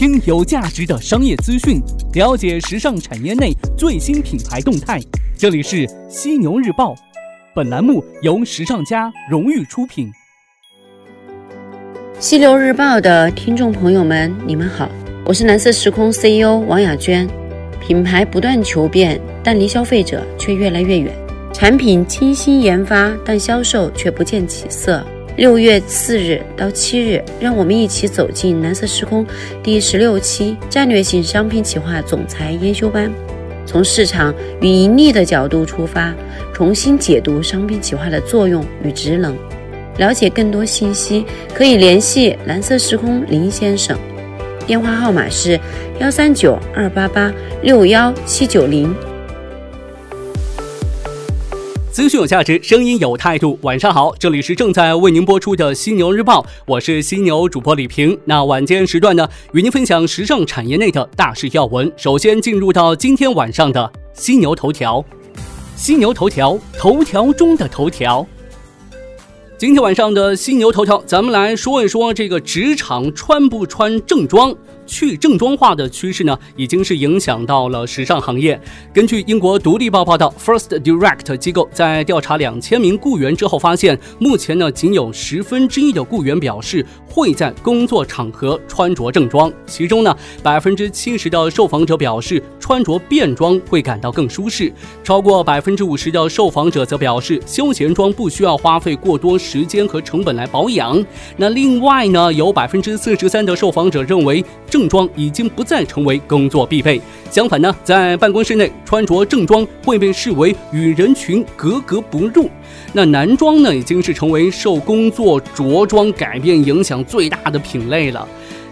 听有价值的商业资讯，了解时尚产业内最新品牌动态。这里是犀牛日报，本栏目由时尚家荣誉出品。犀牛日报的听众朋友们，你们好，我是蓝色时空 CEO 王雅娟。品牌不断求变，但离消费者却越来越远；产品精心研发，但销售却不见起色。六月四日到七日，让我们一起走进蓝色时空第十六期战略性商品企划总裁研修班，从市场与盈利的角度出发，重新解读商品企划的作用与职能。了解更多信息，可以联系蓝色时空林先生。电话号码是幺三九二八八六幺七九零。资讯有价值，声音有态度。晚上好，这里是正在为您播出的犀牛日报，我是犀牛主播李平。那晚间时段呢，与您分享时尚产业内的大事要闻。首先进入到今天晚上的犀牛头条，犀牛头条，头条中的头条。今天晚上的犀牛头条，咱们来说一说这个职场穿不穿正装。去正装化的趋势呢，已经是影响到了时尚行业。根据英国独立报报道，First Direct 机构在调查两千名雇员之后发现，目前呢仅有十分之一的雇员表示会在工作场合穿着正装，其中呢百分之七十的受访者表示穿着便装会感到更舒适，超过百分之五十的受访者则表示休闲装不需要花费过多时间和成本来保养。那另外呢，有百分之四十三的受访者认为正正装已经不再成为工作必备，相反呢，在办公室内穿着正装会被视为与人群格格不入。那男装呢，已经是成为受工作着装改变影响最大的品类了。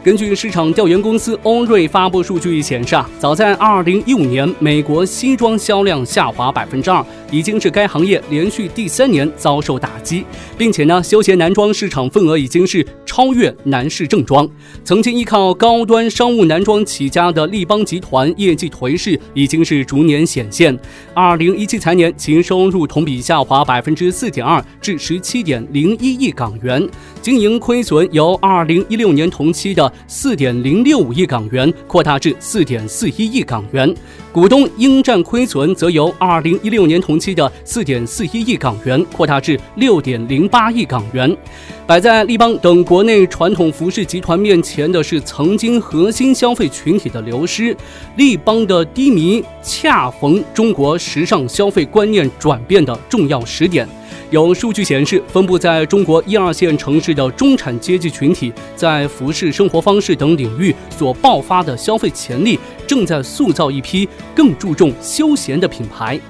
根据市场调研公司欧瑞发布数据显示啊，早在二零一五年，美国西装销量下滑百分之二，已经是该行业连续第三年遭受打击，并且呢，休闲男装市场份额已经是超越男士正装。曾经依靠高端商务男装起家的立邦集团业绩颓势已经是逐年显现。二零一七财年，其收入同比下滑百分之四点二，至十七点零一亿港元，经营亏损由二零一六年同期的四点零六五亿港元扩大至四点四一亿港元，股东应占亏损则由二零一六年同期的四点四一亿港元扩大至六点零八亿港元。摆在立邦等国内传统服饰集团面前的是曾经核心消费群体的流失，立邦的低迷恰逢中国时尚消费观念转变的重要时点。有数据显示，分布在中国一二线城市的中产阶级群体，在服饰、生活方式等领域所爆发的消费潜力，正在塑造一批更注重休闲的品牌。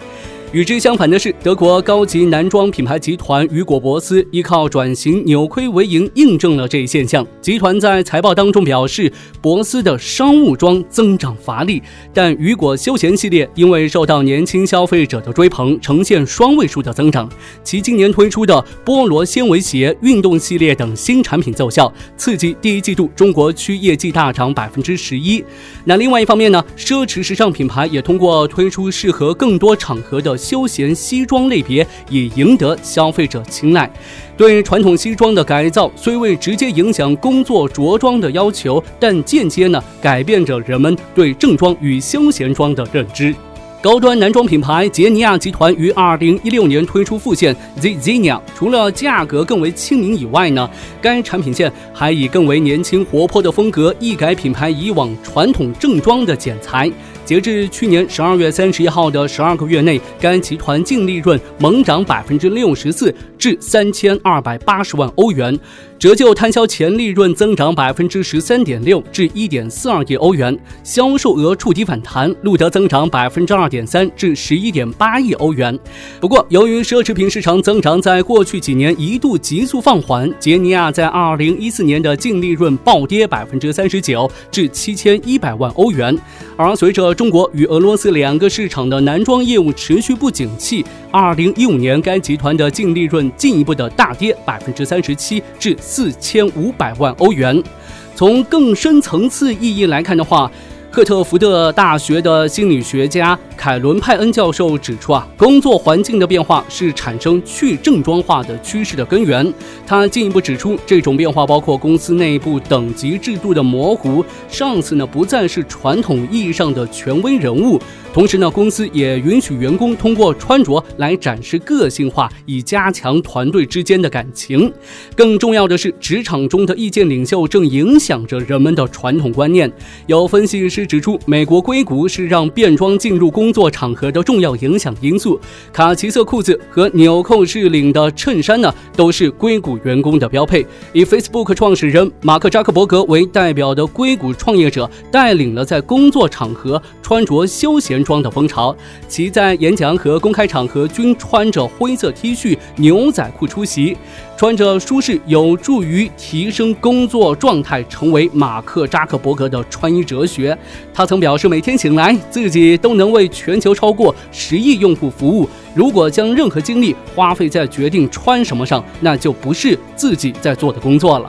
与之相反的是，德国高级男装品牌集团雨果·博斯依靠转型扭亏为盈，印证了这一现象。集团在财报当中表示，博斯的商务装增长乏力，但雨果休闲系列因为受到年轻消费者的追捧，呈现双位数的增长。其今年推出的菠萝纤维鞋、运动系列等新产品奏效，刺激第一季度中国区业绩大涨百分之十一。那另外一方面呢，奢侈时尚品牌也通过推出适合更多场合的。休闲西装类别也赢得消费者青睐。对传统西装的改造虽未直接影响工作着装的要求，但间接呢改变着人们对正装与休闲装的认知。高端男装品牌杰尼亚集团于二零一六年推出副线 Z Zenia，除了价格更为亲民以外呢，该产品线还以更为年轻活泼的风格一改品牌以往传统正装的剪裁。截至去年十二月三十一号的十二个月内，该集团净利润猛涨百分之六十四，至三千二百八十万欧元。折旧摊销前利润增长百分之十三点六，至一点四二亿欧元，销售额触底反弹，录得增长百分之二点三，至十一点八亿欧元。不过，由于奢侈品市场增长在过去几年一度急速放缓，杰尼亚在二零一四年的净利润暴跌百分之三十九，至七千一百万欧元。而随着中国与俄罗斯两个市场的男装业务持续不景气，二零一五年该集团的净利润进一步的大跌百分之三十七，至。四千五百万欧元。从更深层次意义来看的话，克特福德大学的心理学家凯伦派恩教授指出啊，工作环境的变化是产生去正装化的趋势的根源。他进一步指出，这种变化包括公司内部等级制度的模糊，上司呢不再是传统意义上的权威人物。同时呢，公司也允许员工通过穿着来展示个性化，以加强团队之间的感情。更重要的是，职场中的意见领袖正影响着人们的传统观念。有分析师指出，美国硅谷是让便装进入工作场合的重要影响因素。卡其色裤子和纽扣式领的衬衫呢，都是硅谷员工的标配。以 Facebook 创始人马克扎克伯格为代表的硅谷创业者，带领了在工作场合穿着休闲。装的风潮，其在演讲和公开场合均穿着灰色 T 恤、牛仔裤出席，穿着舒适有助于提升工作状态，成为马克扎克伯格的穿衣哲学。他曾表示，每天醒来自己都能为全球超过十亿用户服务。如果将任何精力花费在决定穿什么上，那就不是自己在做的工作了。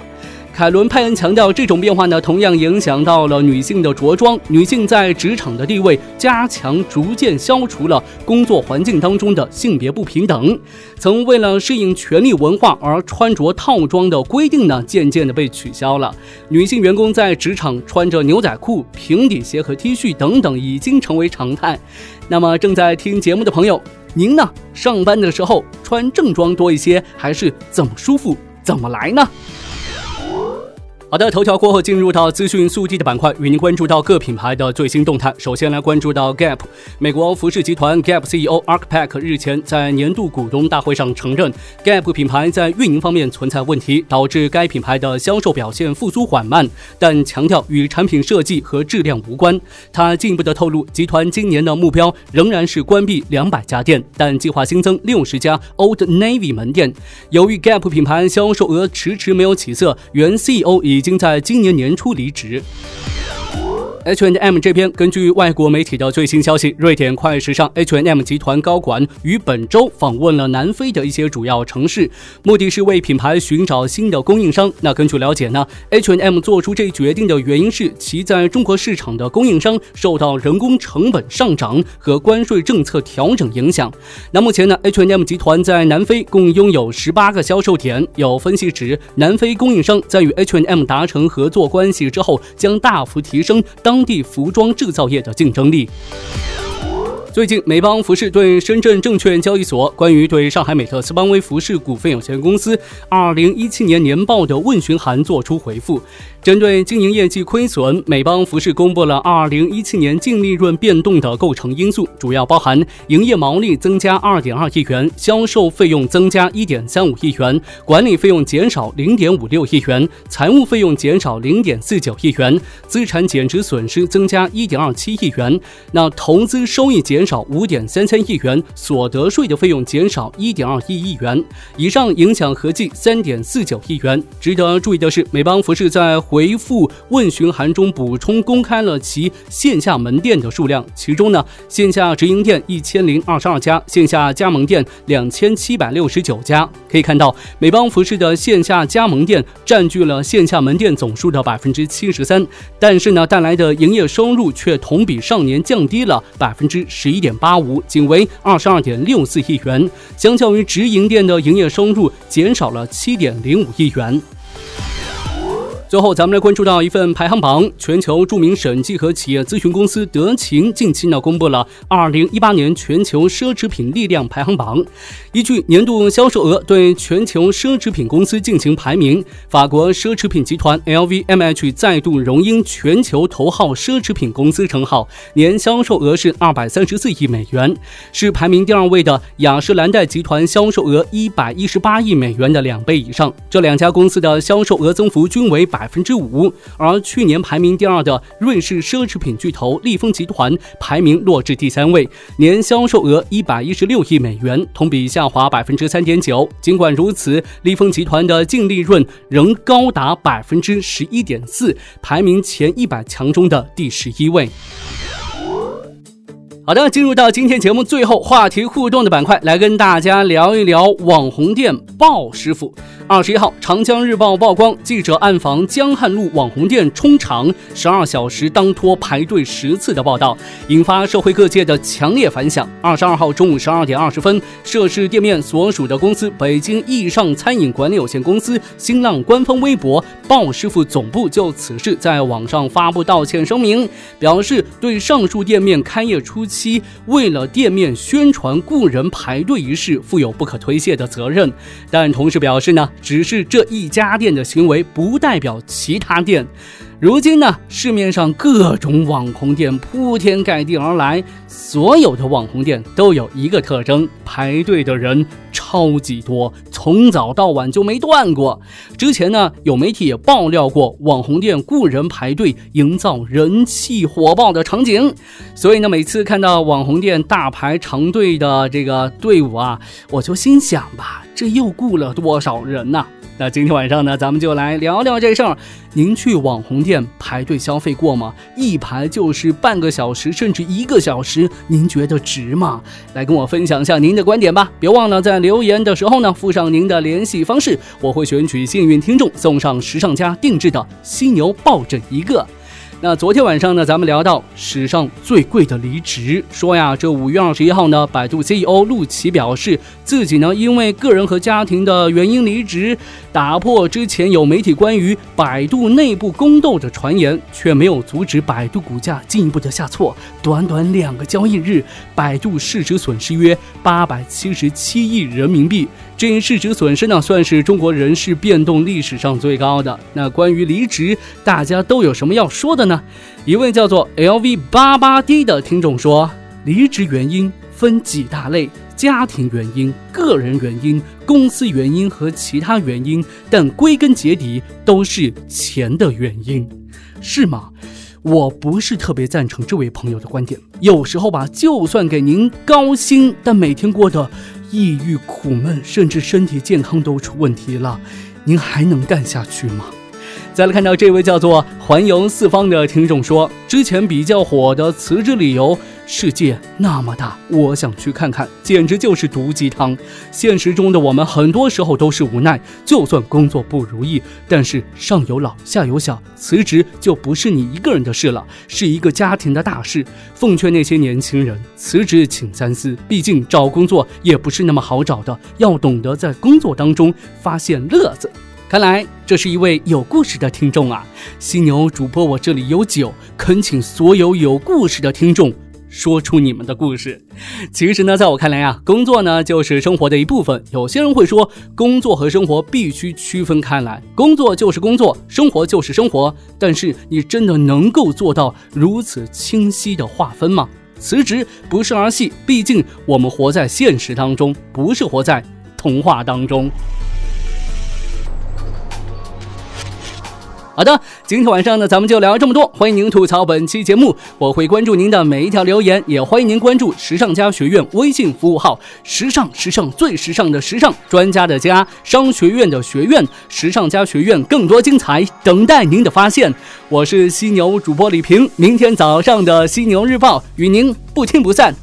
凯伦·派恩强调，这种变化呢，同样影响到了女性的着装。女性在职场的地位加强，逐渐消除了工作环境当中的性别不平等。曾为了适应权力文化而穿着套装的规定呢，渐渐的被取消了。女性员工在职场穿着牛仔裤、平底鞋和 T 恤等等，已经成为常态。那么，正在听节目的朋友，您呢？上班的时候穿正装多一些，还是怎么舒服怎么来呢？好的，头条过后进入到资讯速递的板块，与您关注到各品牌的最新动态。首先来关注到 Gap，美国服饰集团 Gap CEO Arkpak 日前在年度股东大会上承认，Gap 品牌在运营方面存在问题，导致该品牌的销售表现复苏缓慢，但强调与产品设计和质量无关。他进一步的透露，集团今年的目标仍然是关闭两百家店，但计划新增六十家 Old Navy 门店。由于 Gap 品牌销售额迟迟没有起色，原 CEO 已已经在今年年初离职。H&M 这边，根据外国媒体的最新消息，瑞典快时尚 H&M 集团高管于本周访问了南非的一些主要城市，目的是为品牌寻找新的供应商。那根据了解呢，H&M 做出这一决定的原因是其在中国市场的供应商受到人工成本上涨和关税政策调整影响。那目前呢，H&M 集团在南非共拥有十八个销售点。有分析指，南非供应商在与 H&M 达成合作关系之后，将大幅提升当。当地服装制造业的竞争力。最近，美邦服饰对深圳证券交易所关于对上海美特斯邦威服饰股份有限公司二零一七年年报的问询函作出回复。针对经营业绩亏损，美邦服饰公布了二零一七年净利润变动的构成因素，主要包含营业毛利增加二点二亿元，销售费用增加一点三五亿元，管理费用减少零点五六亿元，财务费用减少零点四九亿元，资产减值损失增加一点二七亿元。那投资收益减少五点三三亿元，所得税的费用减少一点二一亿元。以上影响合计三点四九亿元。值得注意的是，美邦服饰在回回复问询函中补充公开了其线下门店的数量，其中呢，线下直营店一千零二十二家，线下加盟店两千七百六十九家。可以看到，美邦服饰的线下加盟店占据了线下门店总数的百分之七十三，但是呢，带来的营业收入却同比上年降低了百分之十一点八五，仅为二十二点六四亿元，相较于直营店的营业收入减少了七点零五亿元。最后，咱们来关注到一份排行榜。全球著名审计和企业咨询公司德勤近期呢公布了二零一八年全球奢侈品力量排行榜。依据年度销售额对全球奢侈品公司进行排名，法国奢侈品集团 LVMH 再度荣膺全球头号奢侈品公司称号，年销售额是二百三十四亿美元，是排名第二位的雅诗兰黛集团销售额一百一十八亿美元的两倍以上。这两家公司的销售额增幅均为百。百分之五，而去年排名第二的瑞士奢侈品巨头利丰集团排名落至第三位，年销售额一百一十六亿美元，同比下滑百分之三点九。尽管如此，利丰集团的净利润仍高达百分之十一点四，排名前一百强中的第十一位。好的，进入到今天节目最后话题互动的板块，来跟大家聊一聊网红店鲍师傅。二十一号，长江日报曝光记者暗访江汉路网红店冲场十二小时当托排队十次的报道，引发社会各界的强烈反响。二十二号中午十二点二十分，涉事店面所属的公司北京易尚餐饮管理有限公司新浪官方微博“鲍师傅总部”就此事在网上发布道歉声明，表示对上述店面开业初期为了店面宣传雇人排队一事负有不可推卸的责任，但同时表示呢。只是这一家店的行为，不代表其他店。如今呢，市面上各种网红店铺天盖地而来，所有的网红店都有一个特征：排队的人超级多，从早到晚就没断过。之前呢，有媒体也爆料过网红店雇人排队，营造人气火爆的场景。所以呢，每次看到网红店大排长队的这个队伍啊，我就心想吧，这又雇了多少人呢？那今天晚上呢，咱们就来聊聊这事儿。您去网红店排队消费过吗？一排就是半个小时，甚至一个小时，您觉得值吗？来跟我分享一下您的观点吧！别忘了在留言的时候呢，附上您的联系方式，我会选取幸运听众送上时尚家定制的犀牛抱枕一个。那昨天晚上呢，咱们聊到史上最贵的离职，说呀，这五月二十一号呢，百度 CEO 陆琪表示自己呢因为个人和家庭的原因离职，打破之前有媒体关于百度内部宫斗的传言，却没有阻止百度股价进一步的下挫。短短两个交易日，百度市值损失约八百七十七亿人民币。这一市值损失呢，算是中国人事变动历史上最高的。那关于离职，大家都有什么要说的呢？一位叫做 LV 八八 D 的听众说，离职原因分几大类：家庭原因、个人原因、公司原因和其他原因，但归根结底都是钱的原因，是吗？我不是特别赞成这位朋友的观点。有时候吧，就算给您高薪，但每天过得……抑郁、苦闷，甚至身体健康都出问题了，您还能干下去吗？再来看到这位叫做“环游四方”的听众说，之前比较火的辞职理由。世界那么大，我想去看看，简直就是毒鸡汤。现实中的我们很多时候都是无奈，就算工作不如意，但是上有老下有小，辞职就不是你一个人的事了，是一个家庭的大事。奉劝那些年轻人，辞职请三思，毕竟找工作也不是那么好找的，要懂得在工作当中发现乐子。看来这是一位有故事的听众啊！犀牛主播，我这里有酒，恳请所有有故事的听众。说出你们的故事。其实呢，在我看来啊，工作呢就是生活的一部分。有些人会说，工作和生活必须区分开来，工作就是工作，生活就是生活。但是，你真的能够做到如此清晰的划分吗？辞职不是儿戏，毕竟我们活在现实当中，不是活在童话当中。好的，今天晚上呢，咱们就聊这么多。欢迎您吐槽本期节目，我会关注您的每一条留言，也欢迎您关注时尚家学院微信服务号“时尚时尚最时尚的时尚专家的家商学院的学院时尚家学院”，更多精彩等待您的发现。我是犀牛主播李平，明天早上的犀牛日报与您不听不散。